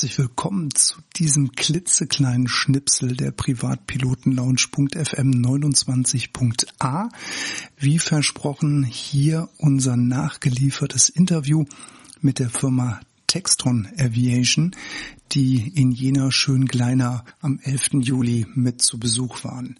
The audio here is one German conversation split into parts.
Herzlich willkommen zu diesem klitzekleinen Schnipsel der Privatpilotenlounge.fm 29.a. Wie versprochen, hier unser nachgeliefertes Interview mit der Firma Textron Aviation, die in jener schön kleiner am 11. Juli mit zu Besuch waren.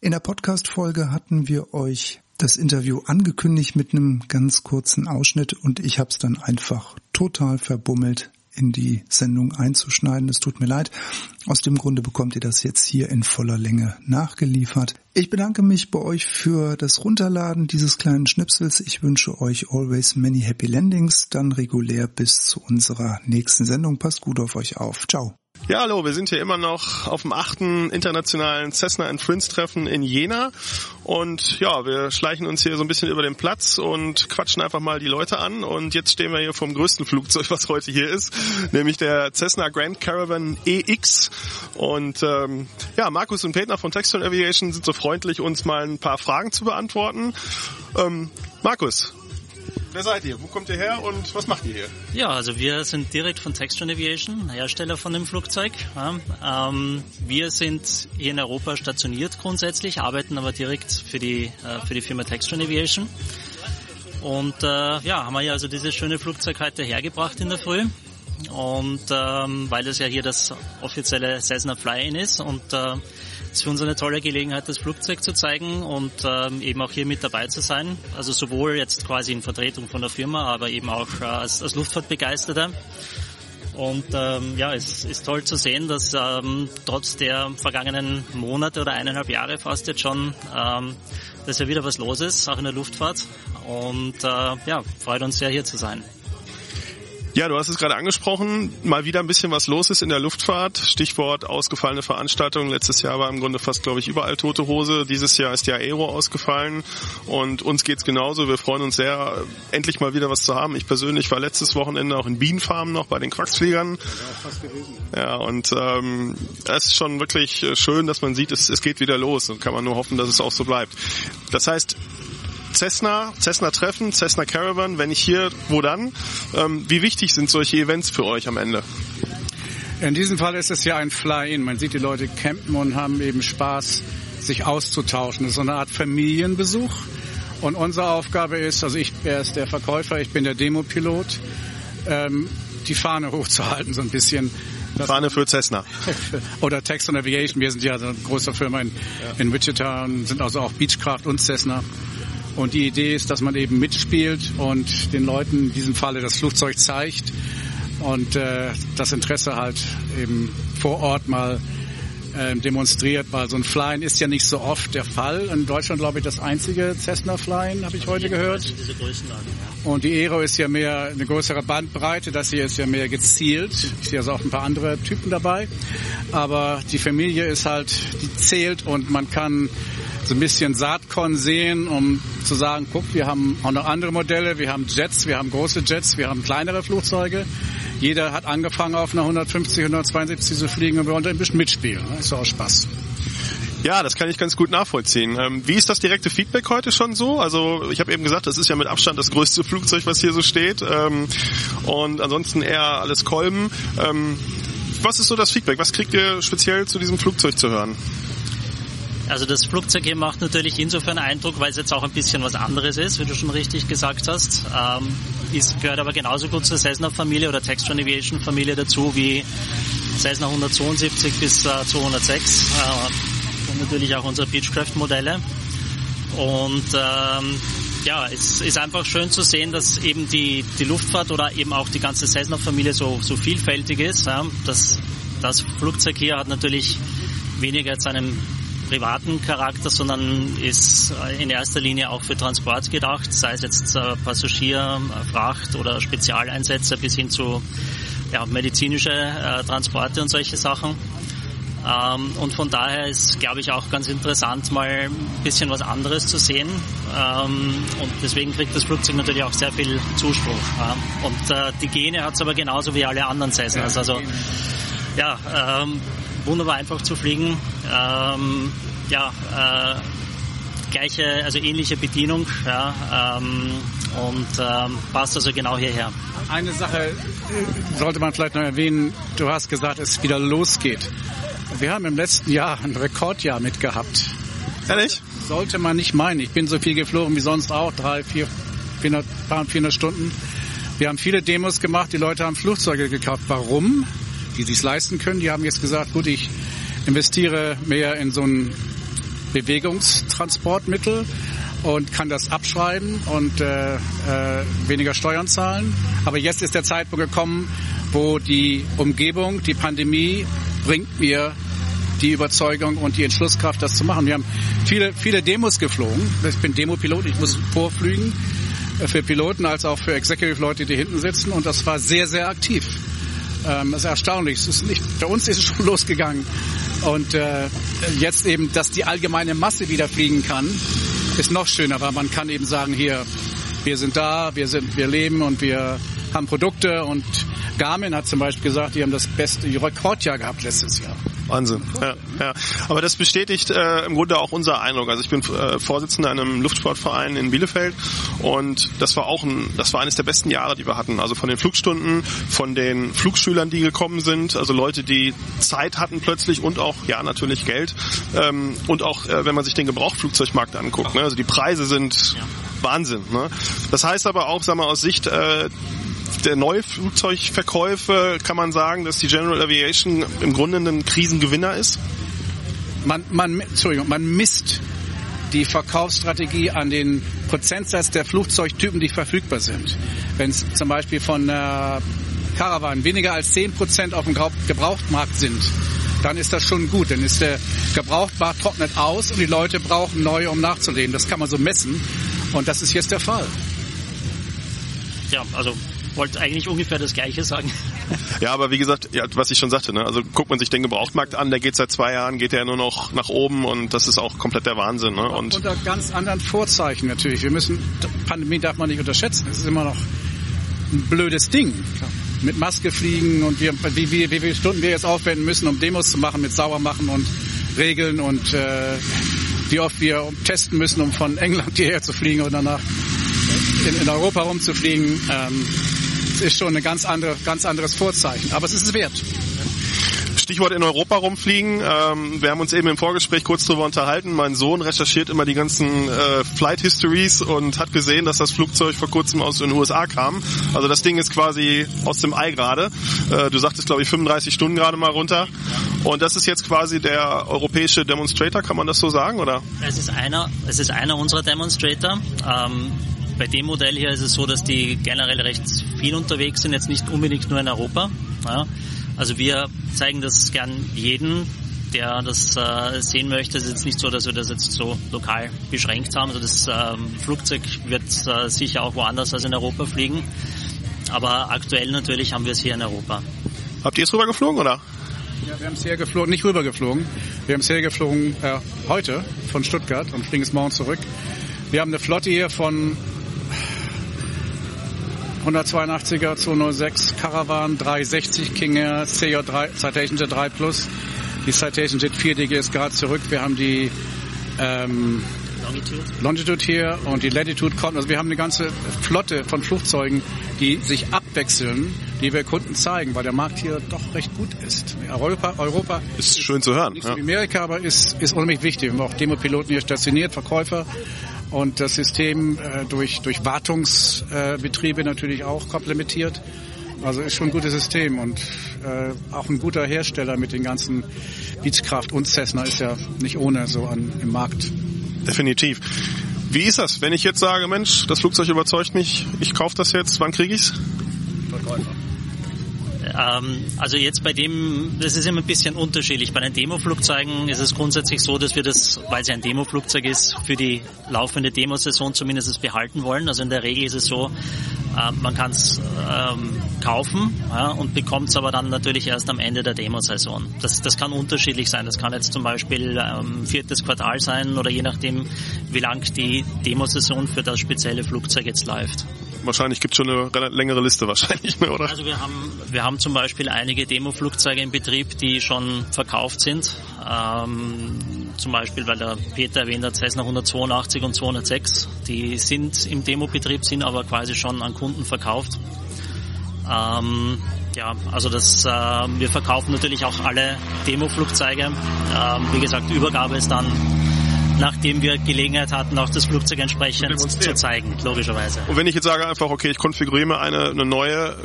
In der Podcast-Folge hatten wir euch das Interview angekündigt mit einem ganz kurzen Ausschnitt und ich habe es dann einfach total verbummelt in die Sendung einzuschneiden. Es tut mir leid. Aus dem Grunde bekommt ihr das jetzt hier in voller Länge nachgeliefert. Ich bedanke mich bei euch für das Runterladen dieses kleinen Schnipsels. Ich wünsche euch always many happy landings. Dann regulär bis zu unserer nächsten Sendung. Passt gut auf euch auf. Ciao. Ja, hallo, wir sind hier immer noch auf dem achten internationalen Cessna and Friends Treffen in Jena. Und ja, wir schleichen uns hier so ein bisschen über den Platz und quatschen einfach mal die Leute an. Und jetzt stehen wir hier vom größten Flugzeug, was heute hier ist, nämlich der Cessna Grand Caravan EX und ähm, ja, Markus und Peter von Textron Aviation sind so freundlich, uns mal ein paar Fragen zu beantworten. Ähm, Markus, Wer seid ihr? Wo kommt ihr her und was macht ihr hier? Ja, also wir sind direkt von Textron Aviation, Hersteller von dem Flugzeug. Ähm, wir sind hier in Europa stationiert grundsätzlich, arbeiten aber direkt für die, äh, für die Firma Textron Aviation. Und äh, ja, haben wir ja also dieses schöne Flugzeug heute hergebracht in der Früh. Und ähm, weil das ja hier das offizielle Cessna Fly-In ist und äh, für uns eine tolle Gelegenheit, das Flugzeug zu zeigen und ähm, eben auch hier mit dabei zu sein. Also sowohl jetzt quasi in Vertretung von der Firma, aber eben auch äh, als, als Luftfahrtbegeisterter. Und ähm, ja, es ist toll zu sehen, dass ähm, trotz der vergangenen Monate oder eineinhalb Jahre fast jetzt schon, ähm, dass ja wieder was los ist, auch in der Luftfahrt. Und äh, ja, freut uns sehr hier zu sein. Ja, du hast es gerade angesprochen, mal wieder ein bisschen was los ist in der Luftfahrt. Stichwort ausgefallene Veranstaltungen. Letztes Jahr war im Grunde fast, glaube ich, überall tote Hose. Dieses Jahr ist die Aero ausgefallen und uns geht's genauso. Wir freuen uns sehr, endlich mal wieder was zu haben. Ich persönlich war letztes Wochenende auch in Bienenfarm noch bei den Quacksfliegern. Ja, und ähm, es ist schon wirklich schön, dass man sieht, es, es geht wieder los und kann man nur hoffen, dass es auch so bleibt. Das heißt, Cessna, Cessna Treffen, Cessna Caravan, wenn nicht hier, wo dann? Ähm, wie wichtig sind solche Events für euch am Ende? In diesem Fall ist es ja ein Fly-In. Man sieht die Leute campen und haben eben Spaß, sich auszutauschen. Das ist so eine Art Familienbesuch. Und unsere Aufgabe ist, also ich er ist der Verkäufer, ich bin der Demopilot, ähm, die Fahne hochzuhalten so ein bisschen. Fahne für Cessna. Oder Texan Aviation. Wir sind ja eine große Firma in, in Wichita und sind also auch Beechcraft und Cessna. Und die Idee ist, dass man eben mitspielt und den Leuten in diesem Falle das Flugzeug zeigt und äh, das Interesse halt eben vor Ort mal äh, demonstriert, weil so ein Flyen ist ja nicht so oft der Fall. In Deutschland glaube ich das einzige Cessna Flyen, habe ich heute gehört. Und die Aero ist ja mehr eine größere Bandbreite, das hier ist ja mehr gezielt. Ich sehe also auch ein paar andere Typen dabei. Aber die Familie ist halt, die zählt und man kann so ein bisschen Saatkorn sehen, um zu sagen, guck, wir haben auch noch andere Modelle, wir haben Jets, wir haben große Jets, wir haben kleinere Flugzeuge. Jeder hat angefangen auf einer 150, 172 zu fliegen und wir wollen ein bisschen mitspielen. Ist auch Spaß. Ja, das kann ich ganz gut nachvollziehen. Ähm, wie ist das direkte Feedback heute schon so? Also ich habe eben gesagt, das ist ja mit Abstand das größte Flugzeug, was hier so steht. Ähm, und ansonsten eher alles Kolben. Ähm, was ist so das Feedback? Was kriegt ihr speziell zu diesem Flugzeug zu hören? Also das Flugzeug hier macht natürlich insofern Eindruck, weil es jetzt auch ein bisschen was anderes ist, wie du schon richtig gesagt hast. Ähm, ist, gehört aber genauso gut zur Cessna-Familie oder Textron Aviation-Familie dazu wie Cessna 172 bis äh, 206 äh, und natürlich auch unsere Beechcraft-Modelle. Und ähm, ja, es ist einfach schön zu sehen, dass eben die, die Luftfahrt oder eben auch die ganze Cessna-Familie so, so vielfältig ist. Ja. Das, das Flugzeug hier hat natürlich weniger jetzt einen privaten Charakter, sondern ist in erster Linie auch für Transport gedacht, sei es jetzt äh, Passagier, Fracht oder Spezialeinsätze bis hin zu ja, medizinische äh, Transporte und solche Sachen. Ähm, und von daher ist, glaube ich, auch ganz interessant, mal ein bisschen was anderes zu sehen. Ähm, und deswegen kriegt das Flugzeug natürlich auch sehr viel Zuspruch. Ja. Und äh, die Gene hat es aber genauso wie alle anderen Cessnas. Also ja, ähm, wunderbar einfach zu fliegen. Ähm, ja, äh, gleiche, also ähnliche Bedienung ja, ähm, und ähm, passt also genau hierher. Eine Sache äh, sollte man vielleicht noch erwähnen. Du hast gesagt, es wieder losgeht. Wir haben im letzten Jahr ein Rekordjahr mitgehabt. Ehrlich? Sollte man nicht meinen. Ich bin so viel geflogen wie sonst auch, drei, vier, 400, 400 Stunden. Wir haben viele Demos gemacht, die Leute haben Flugzeuge gekauft. Warum? Die sich leisten können. Die haben jetzt gesagt, gut, ich investiere mehr in so ein Bewegungstransportmittel und kann das abschreiben und äh, äh, weniger Steuern zahlen. Aber jetzt ist der Zeitpunkt gekommen, wo die Umgebung, die Pandemie bringt mir die Überzeugung und die Entschlusskraft, das zu machen. Wir haben viele, viele Demos geflogen. Ich bin Demopilot, ich muss vorflügen äh, für Piloten als auch für Executive-Leute, die hinten sitzen. Und das war sehr, sehr aktiv. Ähm, das ist erstaunlich. Es ist nicht, bei uns ist es schon losgegangen. Und äh, jetzt eben, dass die allgemeine Masse wieder fliegen kann, ist noch schöner, weil man kann eben sagen, hier, wir sind da, wir sind, wir leben und wir haben Produkte und Garmin hat zum Beispiel gesagt, die haben das beste Rekordjahr gehabt letztes Jahr. Wahnsinn. Ja, ja. Aber das bestätigt äh, im Grunde auch unser Eindruck. Also ich bin äh, Vorsitzender in einem Luftsportverein in Bielefeld und das war auch ein, das war eines der besten Jahre, die wir hatten. Also von den Flugstunden, von den Flugschülern, die gekommen sind, also Leute, die Zeit hatten plötzlich und auch ja natürlich Geld ähm, und auch äh, wenn man sich den Gebrauchflugzeugmarkt anguckt. Ne? Also die Preise sind Wahnsinn. Ne? Das heißt aber auch, sagen wir aus Sicht äh, der Neuflugzeugverkäufe kann man sagen, dass die General Aviation im Grunde ein Krisengewinner ist? Man, man, Entschuldigung, man misst die Verkaufsstrategie an den Prozentsatz der Flugzeugtypen, die verfügbar sind. Wenn es zum Beispiel von äh, Caravan weniger als 10% auf dem Gebrauchtmarkt sind, dann ist das schon gut. Dann ist der Gebrauchtmarkt trocknet aus und die Leute brauchen neue, um nachzulegen. Das kann man so messen. Und das ist jetzt der Fall. Ja, also wollte eigentlich ungefähr das Gleiche sagen. Ja, aber wie gesagt, ja, was ich schon sagte, ne? also guckt man sich den Gebrauchtmarkt an, der geht seit zwei Jahren, geht der nur noch nach oben und das ist auch komplett der Wahnsinn. Ne? Und unter ganz anderen Vorzeichen natürlich. Wir müssen, Pandemie darf man nicht unterschätzen. Es ist immer noch ein blödes Ding. Mit Maske fliegen und wir, wie, wie, wie viele Stunden wir jetzt aufwenden müssen, um Demos zu machen, mit Saubermachen und Regeln und äh, wie oft wir testen müssen, um von England hierher zu fliegen und danach in, in Europa rumzufliegen. Ähm, ist schon ein ganz, andere, ganz anderes Vorzeichen. Aber es ist es wert. Stichwort in Europa rumfliegen. Ähm, wir haben uns eben im Vorgespräch kurz darüber unterhalten. Mein Sohn recherchiert immer die ganzen äh, Flight Histories und hat gesehen, dass das Flugzeug vor kurzem aus den USA kam. Also das Ding ist quasi aus dem Ei gerade. Äh, du sagtest, glaube ich, 35 Stunden gerade mal runter. Und das ist jetzt quasi der europäische Demonstrator, kann man das so sagen, oder? Es ist einer, es ist einer unserer Demonstrator. Ähm, bei dem Modell hier ist es so, dass die generell recht viel unterwegs sind, jetzt nicht unbedingt nur in Europa. Ja. Also wir zeigen das gern jeden, der das äh, sehen möchte. Es ist jetzt nicht so, dass wir das jetzt so lokal beschränkt haben. Also das ähm, Flugzeug wird äh, sicher auch woanders als in Europa fliegen. Aber aktuell natürlich haben wir es hier in Europa. Habt ihr es rüber geflogen oder? Ja, wir haben es hergeflogen, nicht rübergeflogen. Wir haben es hergeflogen äh, heute von Stuttgart und fliegen es morgen zurück. Wir haben eine Flotte hier von 182er 206 Caravan 360 King Air CJ3 Citation Jet 3 Plus. Die Citation Jet 4DG ist gerade zurück. Wir haben die ähm, Longitude. Longitude hier und die Latitude kommt. Also wir haben eine ganze Flotte von Flugzeugen, die sich abwechseln, die wir Kunden zeigen, weil der Markt hier doch recht gut ist. Europa, Europa ist, ist schön zu hören. Nicht ja. so wie Amerika, aber ist, ist unheimlich wichtig. Wir haben auch Demopiloten hier stationiert, Verkäufer und das System äh, durch, durch Wartungsbetriebe äh, natürlich auch komplementiert. Also ist schon ein gutes System und äh, auch ein guter Hersteller mit den ganzen Beechcraft und Cessna ist ja nicht ohne so an, im Markt. Definitiv. Wie ist das, wenn ich jetzt sage, Mensch, das Flugzeug überzeugt mich, ich kaufe das jetzt, wann kriege ich's? Verkäufer. Ähm, also jetzt bei dem, das ist immer ein bisschen unterschiedlich. Bei den Demoflugzeugen ist es grundsätzlich so, dass wir das, weil es ein Demoflugzeug ist, für die laufende Demosaison zumindest behalten wollen. Also in der Regel ist es so, äh, man kann es ähm, kaufen ja, und bekommt es aber dann natürlich erst am Ende der Demosaison. Das, das kann unterschiedlich sein. Das kann jetzt zum Beispiel ähm, viertes Quartal sein oder je nachdem, wie lang die Demosaison für das spezielle Flugzeug jetzt läuft. Wahrscheinlich gibt es schon eine längere Liste wahrscheinlich, oder? Also wir haben, wir haben zum Beispiel einige Demo-Flugzeuge in Betrieb, die schon verkauft sind. Ähm, zum Beispiel, weil der Peter erwähnt hat, Cessna 182 und 206. Die sind im Demo-Betrieb, sind aber quasi schon an Kunden verkauft. Ähm, ja, also das, äh, wir verkaufen natürlich auch alle Demo-Flugzeuge. Ähm, wie gesagt, Übergabe ist dann nachdem wir Gelegenheit hatten, auch das Flugzeug entsprechend zu zeigen, logischerweise. Und wenn ich jetzt sage einfach, okay, ich konfiguriere mir eine, eine neue,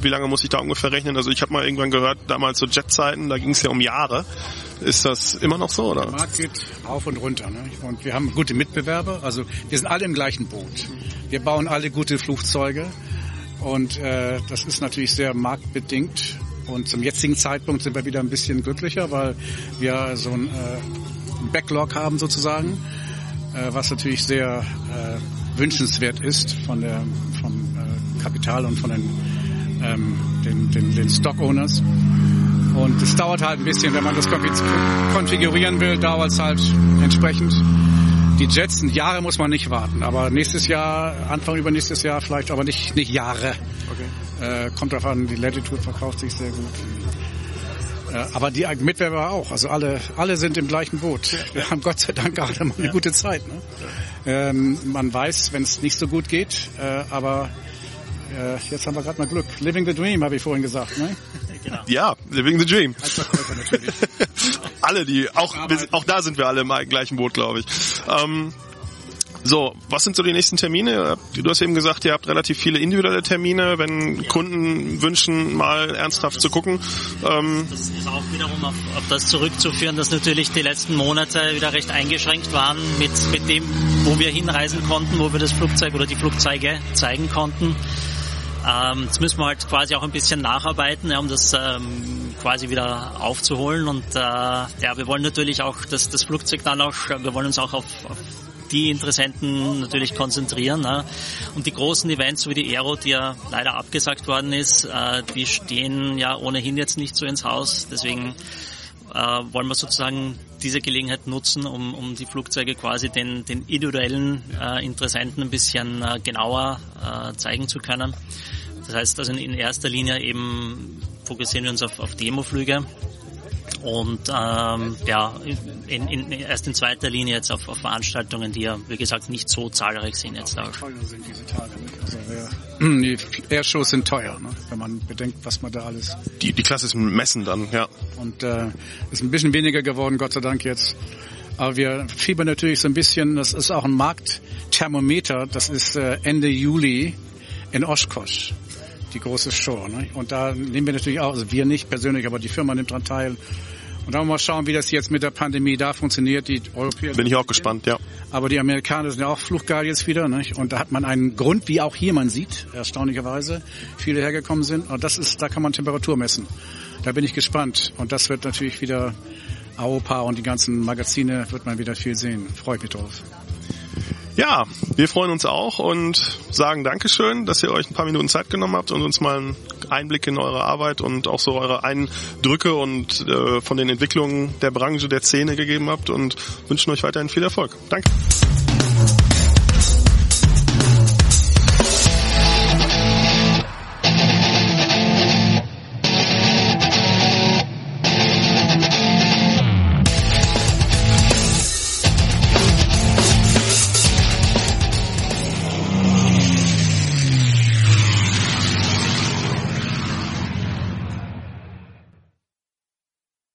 wie lange muss ich da ungefähr rechnen? Also ich habe mal irgendwann gehört, damals so Jetzeiten, da ging es ja um Jahre. Ist das immer noch so, oder? Der Markt geht auf und runter. Ne? Und wir haben gute Mitbewerber. Also wir sind alle im gleichen Boot. Wir bauen alle gute Flugzeuge. Und äh, das ist natürlich sehr marktbedingt. Und zum jetzigen Zeitpunkt sind wir wieder ein bisschen glücklicher, weil wir so ein äh, Backlog haben sozusagen, äh, was natürlich sehr äh, wünschenswert ist von der, vom äh, Kapital und von den, ähm, den, den, den Stock Owners. Und es dauert halt ein bisschen, wenn man das konfigurieren will, dauert es halt entsprechend. Die Jets, Jahre muss man nicht warten, aber nächstes Jahr, Anfang übernächstes Jahr vielleicht, aber nicht, nicht Jahre. Okay. Äh, kommt darauf an, die Latitude verkauft sich sehr gut. Aber die Mitbewerber auch. Also alle, alle sind im gleichen Boot. Wir haben Gott sei Dank gerade mal eine gute Zeit. Ne? Ähm, man weiß, wenn es nicht so gut geht, äh, aber äh, jetzt haben wir gerade mal Glück. Living the Dream, habe ich vorhin gesagt. Ne? Genau. Ja, Living the Dream. Als Verkäufer natürlich. alle, die, auch, auch da sind wir alle im gleichen Boot, glaube ich. Ähm, so, was sind so die nächsten Termine? Du hast eben gesagt, ihr habt relativ viele individuelle Termine, wenn Kunden wünschen, mal ernsthaft zu gucken. Ähm das ist auch wiederum auf, auf, das zurückzuführen, dass natürlich die letzten Monate wieder recht eingeschränkt waren mit, mit dem, wo wir hinreisen konnten, wo wir das Flugzeug oder die Flugzeuge zeigen konnten. Ähm, jetzt müssen wir halt quasi auch ein bisschen nacharbeiten, ja, um das ähm, quasi wieder aufzuholen. Und äh, ja, wir wollen natürlich auch dass das Flugzeug dann auch, wir wollen uns auch auf, auf die Interessenten natürlich konzentrieren. Ne? Und die großen Events wie die Aero, die ja leider abgesagt worden ist, äh, die stehen ja ohnehin jetzt nicht so ins Haus. Deswegen äh, wollen wir sozusagen diese Gelegenheit nutzen, um, um die Flugzeuge quasi den, den individuellen äh, Interessenten ein bisschen äh, genauer äh, zeigen zu können. Das heißt also in erster Linie eben fokussieren wir uns auf, auf Demoflüge und ähm, ja, in, in, erst in zweiter Linie jetzt auf, auf Veranstaltungen, die ja, wie gesagt, nicht so zahlreich sind jetzt auch. Teuer sind diese Tage, nicht? Also die Airshows sind teuer, ne? wenn man bedenkt, was man da alles... Die, die klassischen Messen dann, ja. Und äh, ist ein bisschen weniger geworden, Gott sei Dank jetzt. Aber wir fiebern natürlich so ein bisschen, das ist auch ein Marktthermometer, das ist äh, Ende Juli in Oshkosh die große Show. Ne? Und da nehmen wir natürlich auch, also wir nicht persönlich, aber die Firma nimmt daran teil. Und dann wollen wir mal schauen, wie das jetzt mit der Pandemie da funktioniert. Die Europäer bin ich auch gespannt, ja. Aber die Amerikaner sind ja auch fluchgeil jetzt wieder. Nicht? Und da hat man einen Grund, wie auch hier man sieht, erstaunlicherweise, viele hergekommen sind. Und das ist, da kann man Temperatur messen. Da bin ich gespannt. Und das wird natürlich wieder Europa und die ganzen Magazine wird man wieder viel sehen. Freut mich drauf. Ja, wir freuen uns auch und sagen Dankeschön, dass ihr euch ein paar Minuten Zeit genommen habt und uns mal einen Einblick in eure Arbeit und auch so eure Eindrücke und äh, von den Entwicklungen der Branche, der Szene gegeben habt und wünschen euch weiterhin viel Erfolg. Danke.